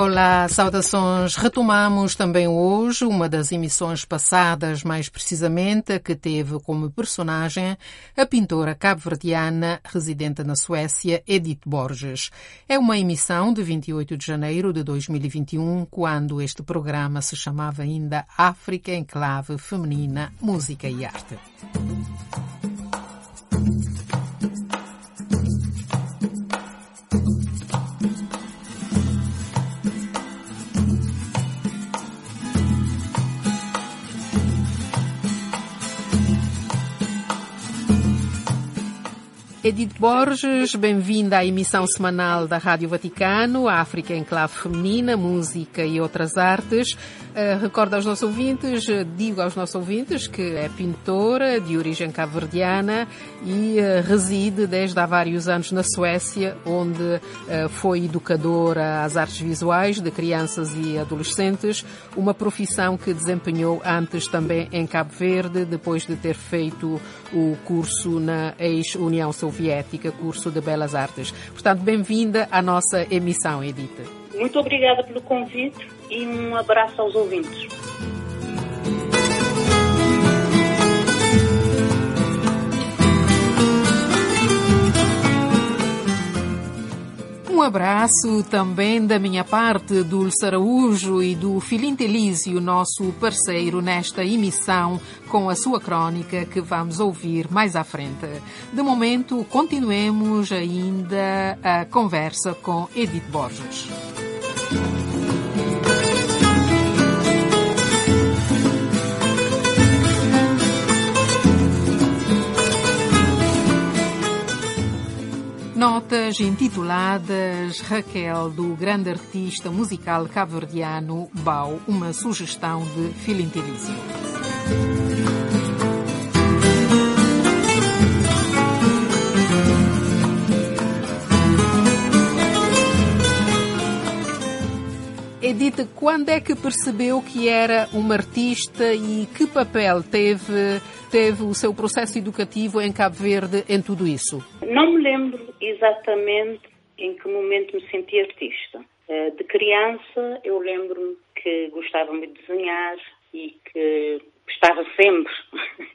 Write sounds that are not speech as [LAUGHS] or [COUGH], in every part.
Olá, saudações. Retomamos também hoje uma das emissões passadas, mais precisamente, que teve como personagem a pintora cabo-verdiana residente na Suécia, Edith Borges. É uma emissão de 28 de janeiro de 2021, quando este programa se chamava ainda África em Clave Feminina, Música e Arte. Edith Borges, bem-vinda à emissão semanal da Rádio Vaticano, África em Clave Feminina, Música e Outras Artes. Uh, recordo aos nossos ouvintes, digo aos nossos ouvintes que é pintora de origem cabo-verdiana e uh, reside desde há vários anos na Suécia, onde uh, foi educadora às artes visuais de crianças e adolescentes, uma profissão que desempenhou antes também em Cabo Verde, depois de ter feito o curso na ex-União Soviética, curso de Belas Artes. Portanto, bem-vinda à nossa emissão, Edita. Muito obrigada pelo convite e um abraço aos ouvintes. Um abraço também da minha parte, Dulce Araújo e do Filinto Elísio, nosso parceiro nesta emissão, com a sua crónica que vamos ouvir mais à frente. De momento, continuemos ainda a conversa com Edith Borges. Notas intituladas Raquel, do grande artista musical cabo-verdiano Bau, uma sugestão de Filintilício. Edith, quando é que percebeu que era uma artista e que papel teve, teve o seu processo educativo em Cabo Verde em tudo isso? Não me lembro exatamente em que momento me senti artista. Eh, de criança, eu lembro-me que gostava muito de desenhar e que estava sempre, [LAUGHS]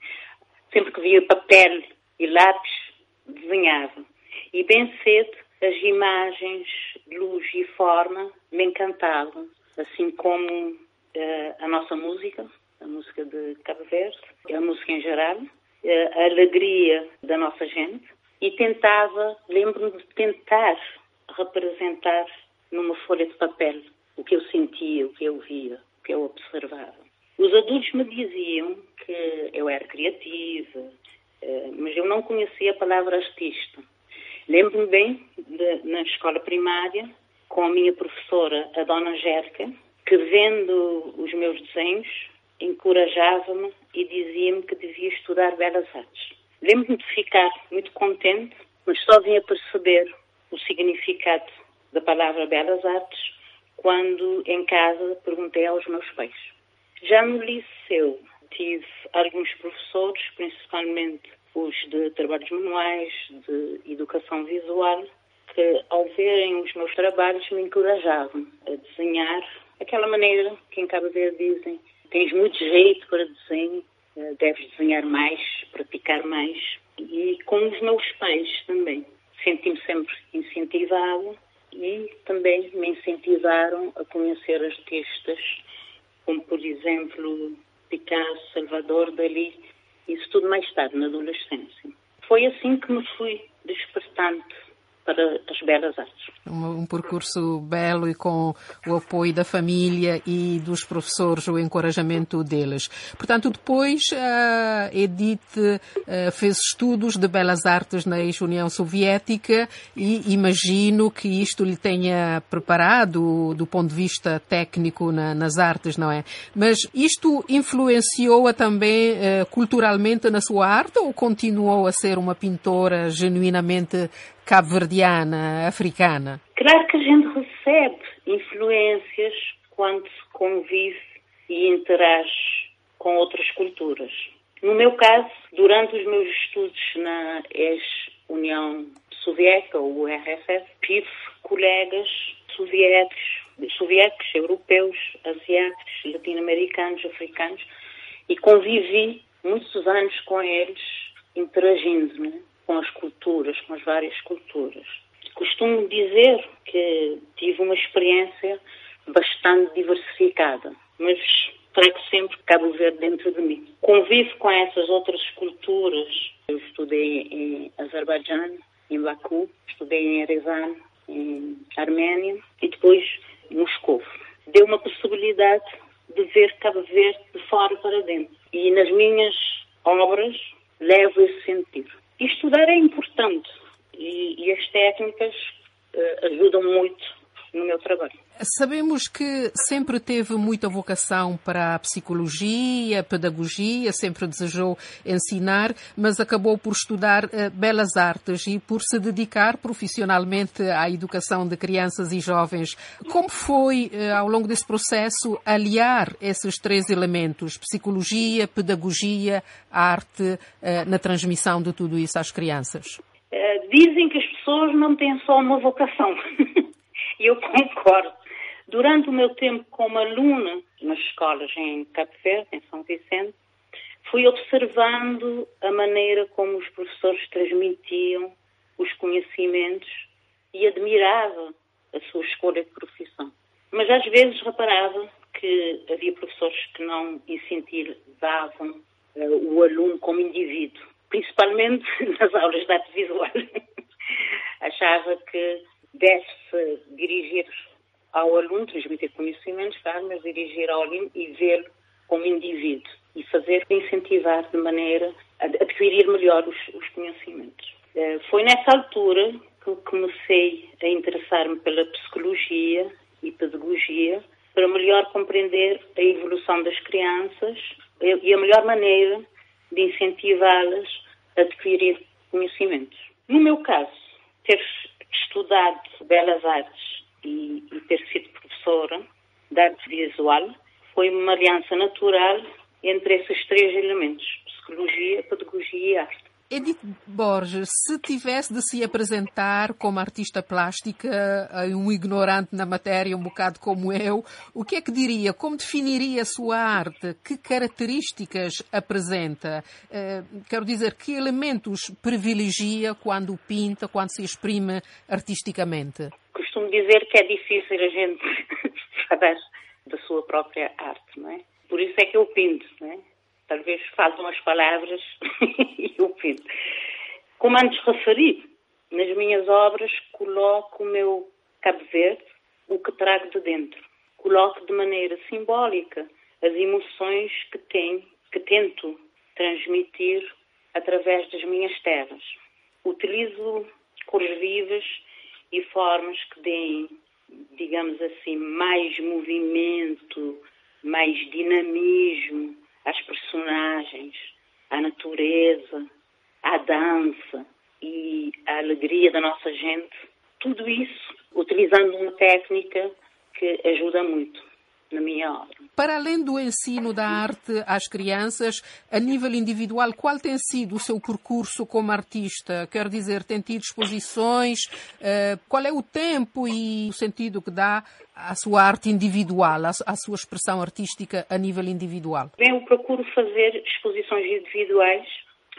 sempre que via papel e lápis, desenhava. E bem cedo, as imagens, luz e forma me encantavam, assim como uh, a nossa música, a música de Cabo Verde, a música em geral, uh, a alegria da nossa gente, e tentava, lembro-me de tentar representar numa folha de papel o que eu sentia, o que eu via, o que eu observava. Os adultos me diziam que eu era criativa, uh, mas eu não conhecia a palavra artista. Lembro-me bem, de, na escola primária, com a minha professora, a Dona Angélica, que vendo os meus desenhos, encorajava-me e dizia-me que devia estudar Belas Artes. Lembro-me de ficar muito contente, mas só vim a perceber o significado da palavra Belas Artes quando em casa perguntei aos meus pais. Já no liceu tive alguns professores, principalmente os de trabalhos manuais, de educação visual, que ao verem os meus trabalhos me encorajavam a desenhar aquela maneira que em Cabo Verde dizem tens muito jeito para desenho, deves desenhar mais, praticar mais. E com os meus pais também. Senti-me sempre incentivada e também me incentivaram a conhecer artistas como, por exemplo, Picasso, Salvador Dalí, isso tudo mais tarde, na adolescência. Foi assim que me fui despertando para as belas artes. Um, um, percurso belo e com o apoio da família e dos professores, o encorajamento deles. Portanto, depois a Edith uh, fez estudos de belas artes na ex-União Soviética e imagino que isto lhe tenha preparado do ponto de vista técnico na, nas artes, não é? Mas isto influenciou-a também uh, culturalmente na sua arte ou continuou a ser uma pintora genuinamente cabo-verdiana, africana? Claro que a gente recebe influências quando convive e interage com outras culturas. No meu caso, durante os meus estudos na ex-União Soviética, ou URSS, tive colegas soviéticos, soviéticos, europeus, asiáticos, latino-americanos, africanos, e convivi muitos anos com eles, interagindo né, com as culturas, com as várias culturas. Costumo dizer que tive uma experiência bastante diversificada, mas trago sempre Cabo Verde dentro de mim. Convivo com essas outras culturas. Eu estudei em Azerbaijão, em Baku, estudei em Erevan, em Arménia e depois Moscou. Deu uma possibilidade de ver Cabo Verde de fora para dentro. E nas minhas obras levo esse sentido. Estudar é importante e, e as técnicas uh, ajudam muito no meu trabalho. Sabemos que sempre teve muita vocação para a psicologia, pedagogia, sempre desejou ensinar, mas acabou por estudar uh, belas artes e por se dedicar profissionalmente à educação de crianças e jovens. Como foi, uh, ao longo desse processo, aliar esses três elementos, psicologia, pedagogia, arte, uh, na transmissão de tudo isso às crianças? dizem que as pessoas não têm só uma vocação. [LAUGHS] Eu concordo. Durante o meu tempo como aluna nas escolas em Cabo Verde, em São Vicente, fui observando a maneira como os professores transmitiam os conhecimentos e admirava a sua escolha de profissão. Mas às vezes reparava que havia professores que não incentivavam uh, o aluno como indivíduo, principalmente [LAUGHS] nas aulas de arte visual. [LAUGHS] Achava que deve-se dirigir ao aluno, transmitir conhecimentos, claro, mas dirigir ao aluno e vê-lo como indivíduo e fazer incentivar de maneira a adquirir melhor os, os conhecimentos. Uh, foi nessa altura que eu comecei a interessar-me pela psicologia e pedagogia para melhor compreender a evolução das crianças e a melhor maneira de incentivá-las a adquirir conhecimentos. No meu caso, ter estudado belas artes e, e ter sido professora de arte visual foi uma aliança natural entre esses três elementos: psicologia, pedagogia e arte. Edith Borges, se tivesse de se apresentar como artista plástica, um ignorante na matéria, um bocado como eu, o que é que diria? Como definiria a sua arte? Que características apresenta? Uh, quero dizer, que elementos privilegia quando pinta, quando se exprime artisticamente? Costumo dizer que é difícil a gente [LAUGHS] falar da sua própria arte, não é? Por isso é que eu pinto, não é? Talvez faltam as palavras [LAUGHS] e o pinto. Como antes referi, nas minhas obras coloco o meu Cabo Verde, o que trago de dentro. Coloco de maneira simbólica as emoções que tenho, que tento transmitir através das minhas terras. Utilizo cores vivas e formas que deem, digamos assim, mais movimento, mais dinamismo às personagens, à natureza, à dança e à alegria da nossa gente. Tudo isso utilizando uma técnica que ajuda muito na minha obra. Para além do ensino da arte às crianças, a nível individual, qual tem sido o seu percurso como artista? Quer dizer, tem tido exposições? Uh, qual é o tempo e o sentido que dá à sua arte individual, à, sua expressão artística a nível individual? Bem, eu procuro fazer exposições individuais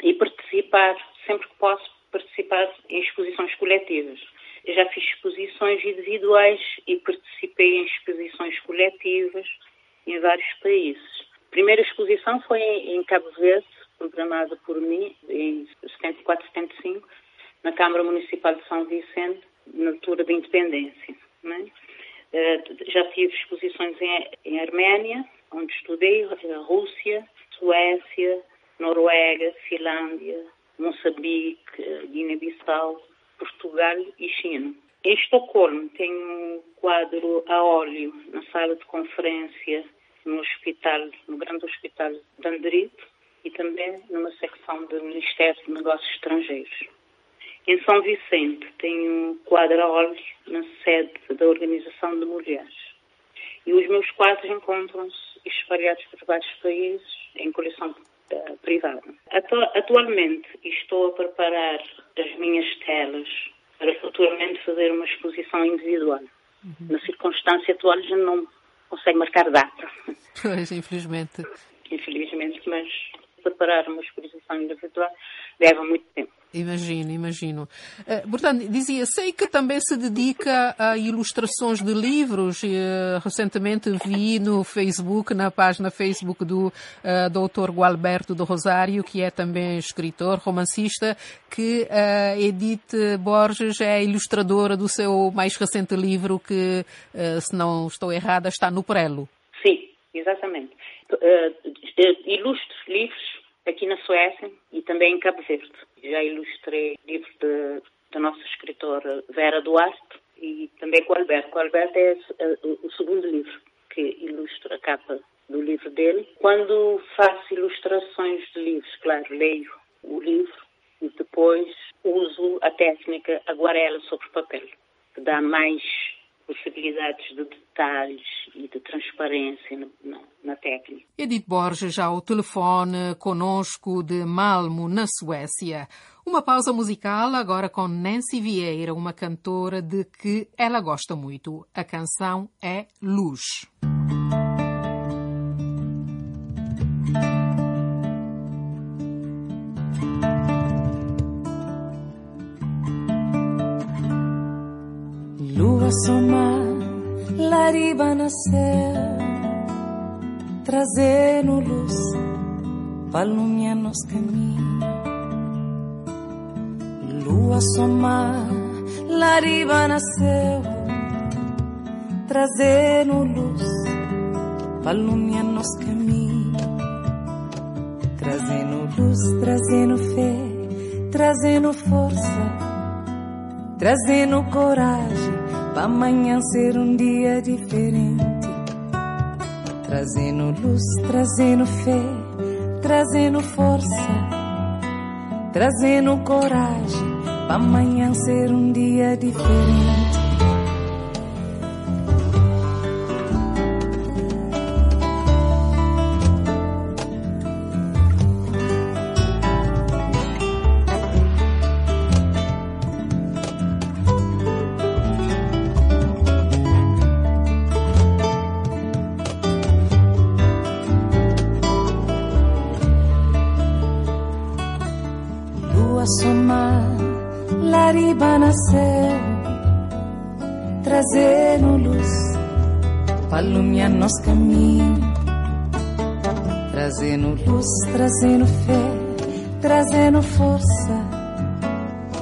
e participar, sempre que posso, participar em exposições coletivas. Já fiz exposições individuais e participei em exposições coletivas em vários países. A primeira exposição foi em Cabo Verde, programada por mim em 74, 75, na Câmara Municipal de São Vicente, na altura da independência. É? Já tive exposições em, em Arménia, onde estudei, Rússia, Suécia, Noruega, Finlândia, Moçambique, Guiné-Bissau, Portugal e China. Em Estocolmo tenho um quadro a óleo na sala de conferência no hospital, no grande hospital de Andrite e também numa secção do Ministério de Negócios Estrangeiros. Em São Vicente tenho um quadro a óleo na sede da Organização de Mulheres. E os meus quadros encontram-se espalhados por vários países em coleção uh, privada. Atu atualmente estou a preparar as minhas telas para futuramente fazer uma exposição individual. Uhum. Na circunstância atual já não consegue marcar data. [LAUGHS] Pois, infelizmente. Infelizmente, mas preparar uma exposição individual leva muito tempo. Imagino, imagino. Uh, portanto, dizia, sei que também se dedica a ilustrações de livros. Uh, recentemente vi no Facebook, na página Facebook do uh, eh, Dr. Gualberto do Rosário, que é também escritor, romancista, que uh, Edith Borges é ilustradora do seu mais recente livro, que, se não estou errada, está no Prelo. Sim, exatamente. ilustro livros aqui na Suécia e também em Cabo Verde. Já ilustrei livros da nossa escritora Vera Duarte e também com Alberto. O Alberto é o segundo livro que ilustra a capa do livro dele. Quando faço ilustrações de livros, claro, leio o livro e depois uso a técnica aguarela sobre papel, que dá mais possibilidades de detalhes e de transparência na, na, técnica. Edith Borges ao telefone conosco de Malmo, na Suécia. Uma pausa musical agora com Nancy Vieira, uma cantora de que ela gosta muito. A canção é Luz. Lua somar, lariba nascer, trazendo luz, palumia nos caminhos. Lua somar, lariba nasceu, trazendo luz, palumia nos caminhos. Trazendo luz, trazendo fé, trazendo força trazendo coragem para amanhã ser um dia diferente. Trazendo luz, trazendo fé, trazendo força, trazendo coragem para amanhã ser um dia diferente. Luz, trazendo fé, trazendo força,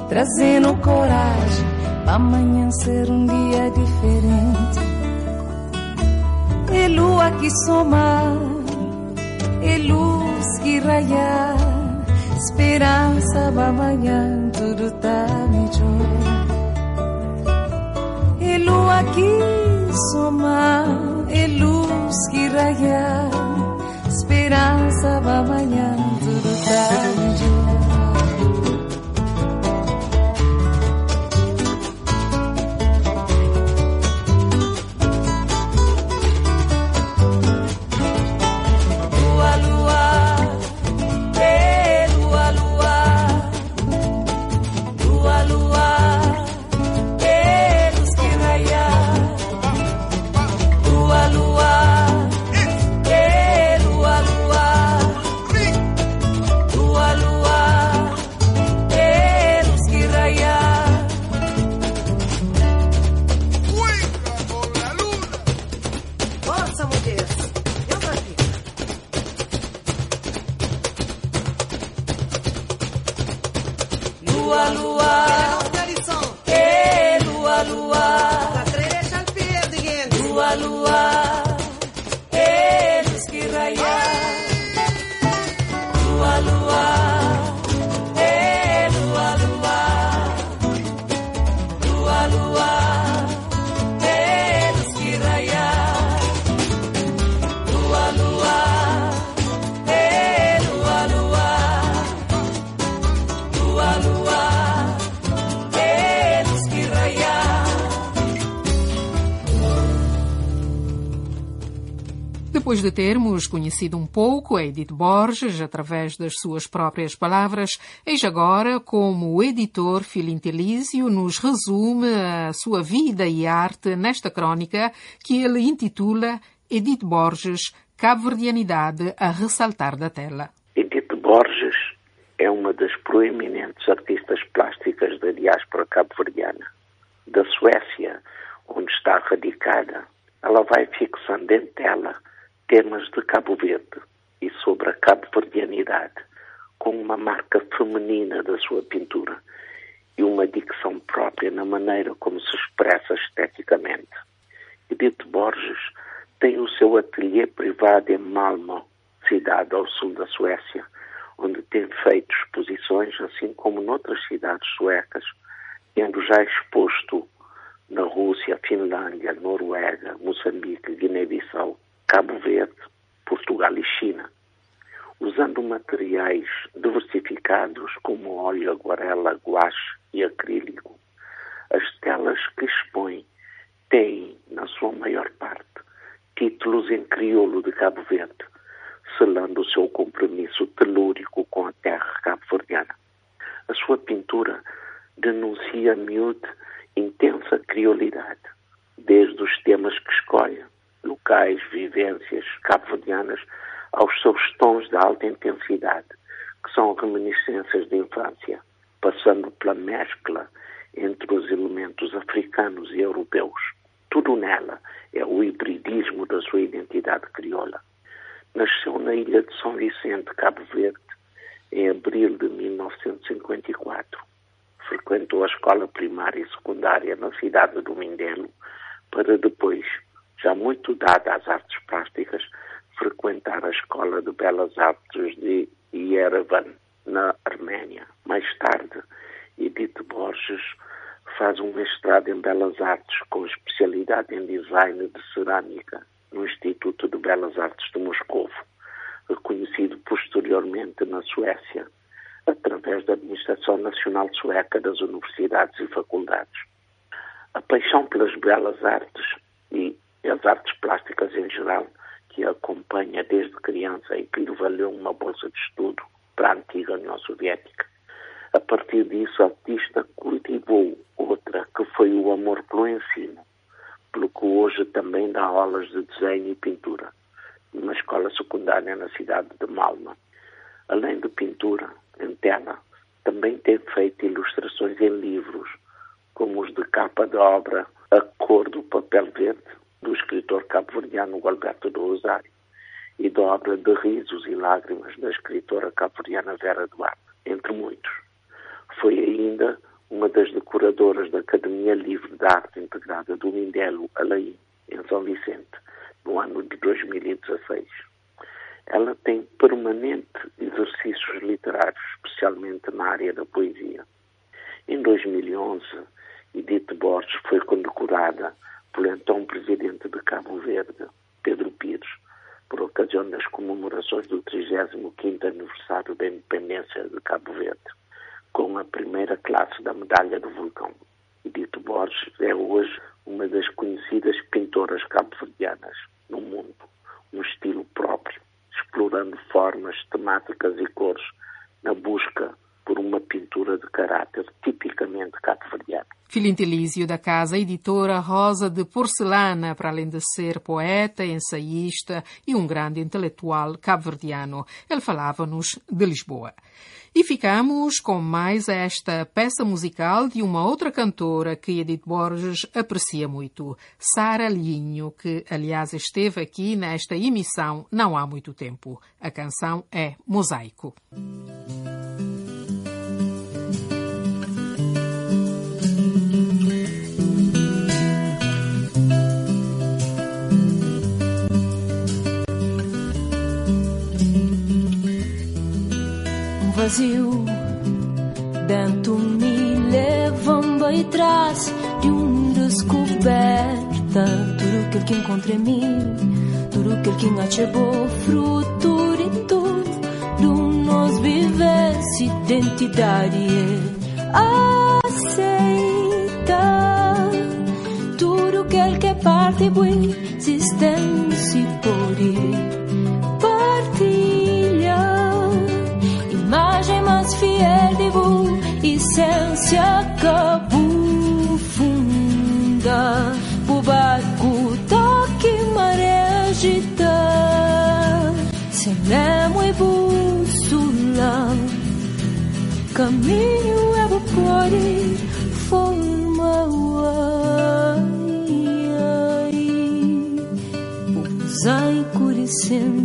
trazendo coragem amanhã ser um dia diferente. E lua que somar, e luz que raiar, esperança para amanhã tudo tá melhor lua que somar e luz que raiar, lua, lua. Depois de termos conhecido um pouco a Edith Borges através das suas próprias palavras, eis agora como o editor Filintelísio nos resume a sua vida e arte nesta crónica que ele intitula Edith Borges, Cabo-Verdianidade a ressaltar da tela. Edith Borges é uma das proeminentes artistas plásticas da diáspora cabo-verdiana. Da Suécia, onde está radicada, ela vai fixando em tela temas de Cabo Verde e sobre a cabo-verdianidade, com uma marca feminina da sua pintura e uma dicção própria na maneira como se expressa esteticamente. Edith Borges tem o seu ateliê privado em Malmö, cidade ao sul da Suécia, onde tem feito exposições, assim como noutras cidades suecas, tendo já exposto na Rússia, Finlândia, Noruega, Moçambique, Guiné-Bissau, Cabo Verde, Portugal e China, usando materiais diversificados como óleo, aguarela, guache e acrílico. As telas que expõe têm, na sua maior parte, títulos em crioulo de Cabo Verde, selando o seu compromisso telúrico com a terra cabo-verdiana. A sua pintura denuncia miúde intensa criolidade, desde os temas que escolhe, locais, vivências cabo-verdianas, aos seus tons de alta intensidade, que são reminiscências de infância, passando pela mescla entre os elementos africanos e europeus. Tudo nela é o hibridismo da sua identidade crioula. Nasceu na ilha de São Vicente, Cabo Verde, em abril de 1954. Frequentou a escola primária e secundária na cidade do Mindelo, para depois já muito dada às artes plásticas, frequentar a Escola de Belas Artes de Yerevan, na Arménia. Mais tarde, Edith Borges faz um mestrado em Belas Artes com especialidade em design de cerâmica no Instituto de Belas Artes de Moscou, reconhecido posteriormente na Suécia através da Administração Nacional Sueca das Universidades e Faculdades. A paixão pelas belas artes e as artes plásticas em geral, que acompanha desde criança e que lhe valeu uma bolsa de estudo para a antiga União Soviética. A partir disso, a artista cultivou outra, que foi o amor pelo ensino, pelo que hoje também dá aulas de desenho e pintura, numa escola secundária na cidade de Malma. Além de pintura em tela, também tem feito ilustrações em livros, como os de capa da obra A Cor do Papel Verde, escritor cabo-verdiano Alberto do Rosário e da obra de Risos e Lágrimas da escritora cabo-verdiana Vera Duarte, entre muitos. Foi ainda uma das decoradoras da Academia Livre de Arte Integrada do Mindelo, Alaí, em São Vicente, no ano de 2016. Ela tem permanente exercícios literários, especialmente na área da poesia. Em 2011, Edith Borges foi condecorada pelo então presidente de Cabo Verde, Pedro Pires, por ocasião das comemorações do 35º aniversário da independência de Cabo Verde, com a primeira classe da Medalha do Vulcão. Edith Borges é hoje uma das conhecidas pintoras cabo-verdianas no mundo, um estilo próprio, explorando formas, temáticas e cores na busca por uma pintura de caráter tipicamente cabo-verdiano. Filintelísio da casa editora Rosa de Porcelana, para além de ser poeta, ensaísta e um grande intelectual cabo-verdiano. Ele falava-nos de Lisboa. E ficamos com mais esta peça musical de uma outra cantora que Edith Borges aprecia muito, Sara Linho, que aliás esteve aqui nesta emissão não há muito tempo. A canção é Mosaico. Vazio dentro me levando atrás de um descoberta. Tudo que que encontrei mim tudo que que achegou fruto de tudo do nos vivesse identidade aceita. Tudo que que parte boa existência por ir essência que funda. O barco toque maré agita sem nemo e bússola caminho é o pode forma o mosaico de sentimento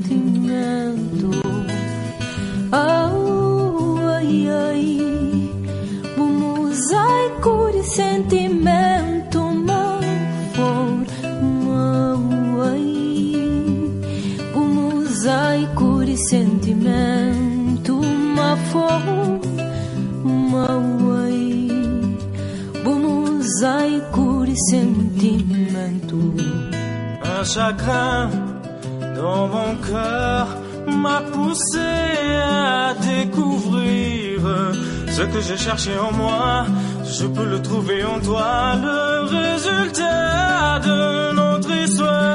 chagrin dans mon cœur m'a poussé à découvrir ce que j'ai cherché en moi. Je peux le trouver en toi, le résultat de notre histoire.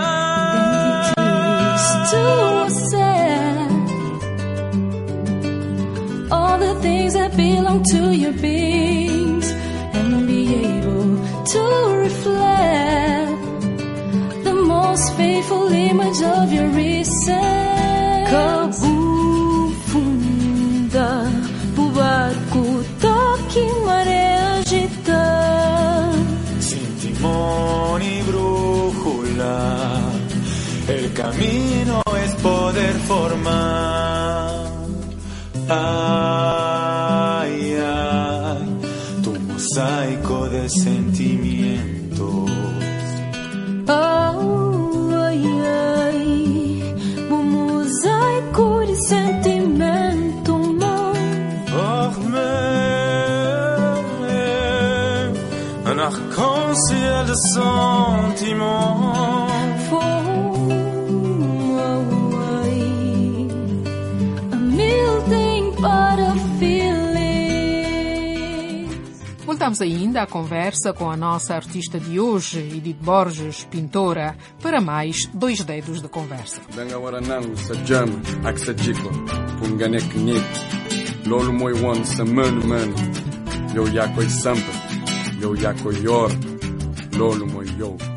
All the things that belong to your beings and be able to reflect most faithful image of your reason. Cabufunda, o barco toque maré agita. Sin timón y brújula, el camino Voltamos ainda à conversa com a nossa artista de hoje, Edith Borges, pintora, para mais dois dedos de conversa. koy yor. Loolu mooy yow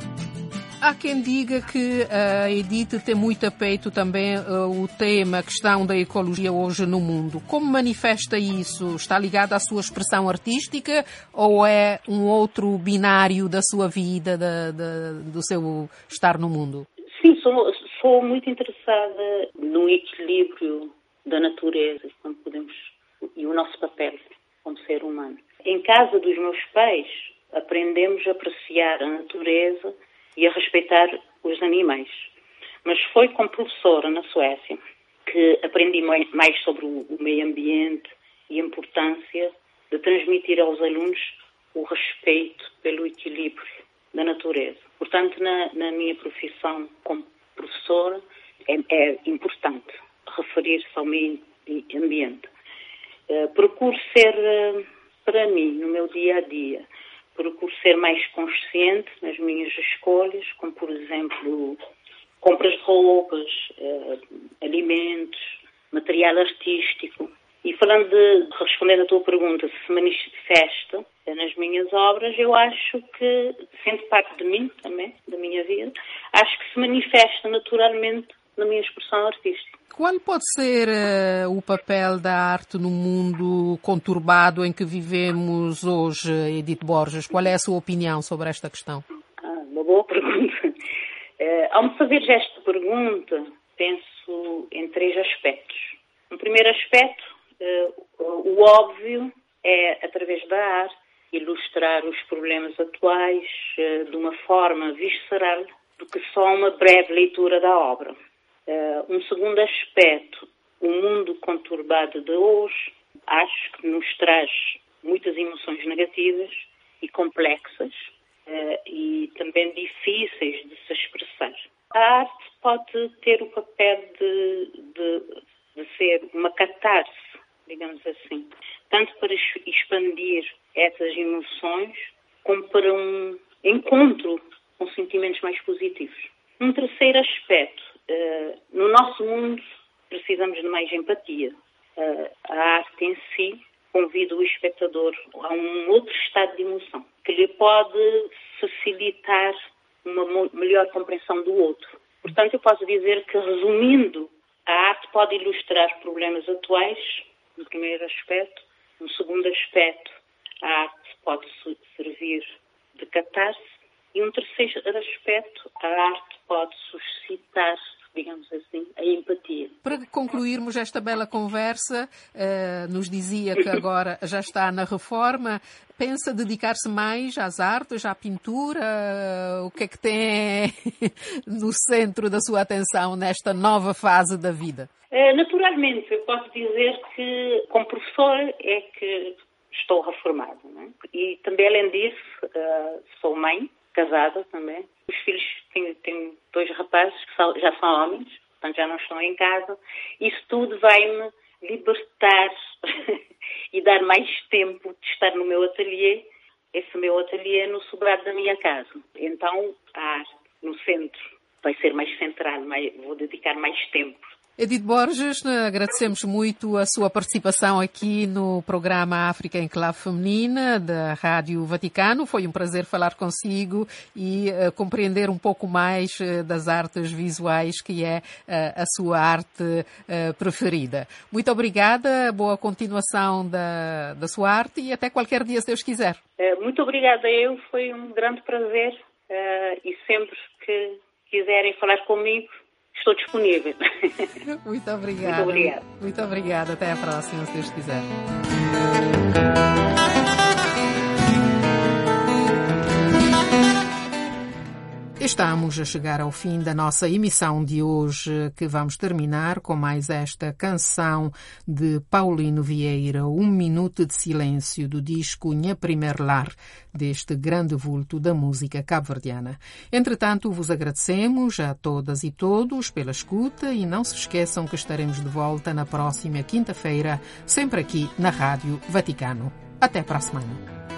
Há quem diga que a Edith tem muito a peito também eh, o tema, a questão da ecologia hoje no mundo. Como manifesta isso? Está ligado à sua expressão artística ou é um outro binário da sua vida, da- da- do seu estar no mundo? Sim, sou, sou muito interessada no equilíbrio da natureza como podemos, e o nosso papel como ser humano. Em casa dos meus pais, aprendemos a apreciar a natureza e a respeitar os animais. Mas foi como professora na Suécia que aprendi mai- mais sobre o meio ambiente e a importância de transmitir aos alunos o respeito pelo equilíbrio da natureza. Portanto, na, na minha profissão como professora, é, é importante referir-se ao meio ambiente. Eh, procuro ser, eh, para mim, no meu dia a dia, procuro ser mais consciente minhas escolhas, como, por exemplo, compras de roupas, eh, alimentos, material artístico. E falando de, respondendo à tua pergunta, se manifesta nas minhas obras, eu acho que, sendo parte de mim também, da minha vida, acho que se manifesta naturalmente na minha expressão artística. Qual pode ser eh, o papel da arte no mundo conturbado em que vivemos hoje, Edith Borges? Qual é a sua opinião sobre esta questão? Ah, uma boa pergunta. Eh, ao me fazer esta pergunta, penso em três aspectos. Um primeiro aspecto, eh, o óbvio, é, através da arte, ilustrar os problemas atuais eh, de uma forma visceral do que só uma breve leitura da obra. Eh, um segundo aspecto, o mundo conturbado de hoje, acho que nos traz muitas emoções negativas e complexas e também difíceis de se expressar. A arte pode ter o papel de, de, de ser uma catarse, digamos assim, tanto para expandir essas emoções como para um encontro com sentimentos mais positivos. Um terceiro aspecto, eh, no nosso mundo precisamos de mais empatia. Eh, a arte em si convida o espectador a um outro estado de emoção, que lhe pode facilitar uma melhor compreensão do outro. Portanto, eu posso dizer que, resumindo, a arte pode ilustrar problemas atuais, no primeiro aspecto. No segundo aspecto, a arte pode servir de catarse. E um terceiro aspecto, a arte pode suscitar digamos assim, a empatia. Para concluirmos esta bela conversa, uh, nos dizia que agora já está na reforma. Pensa dedicar-se mais às artes, à pintura? Uh, o que é que tem [LAUGHS] no centro da sua atenção nesta nova fase da vida? Uh, naturalmente, eu posso dizer que, como professor, é que estou reformada. É? E também, além disso, sou mãe, casada também. Os filhos, tenho, tenho dois rapazes que já são homens, portanto já não estão em casa. Isso tudo vai-me libertar [LAUGHS] e dar mais tempo de estar no meu ateliê, esse meu ateliê no sobrado da minha casa. Então, a arte no centro vai ser mais centrado, mais, vou dedicar mais tempo Edith Borges, agradecemos muito a sua participação aqui no programa África em Clave Feminina da Rádio Vaticano. Foi um prazer falar consigo e uh, compreender um pouco mais uh, das artes visuais, que é uh, a sua arte preferida. Muito obrigada, boa continuação da, da sua arte e até qualquer dia, se Deus quiser. muito obrigada eu, foi um grande prazer e sempre que quiserem falar comigo, estou disponível. Muito obrigada. Muito obrigada. Muito obrigada. Até a próxima, se Deus quiser. Estamos a chegar ao fim da nossa emissão de hoje, que vamos terminar com mais esta canção de Paulino Vieira, Um Minuto de Silêncio, do disco Nha Primeiro Lar, deste grande vulto da música cabo-verdiana. Entretanto, vos agradecemos a todas e todos pela escuta e não se esqueçam que estaremos de volta na próxima quinta-feira, sempre aqui na Rádio Vaticano. Até para a semana.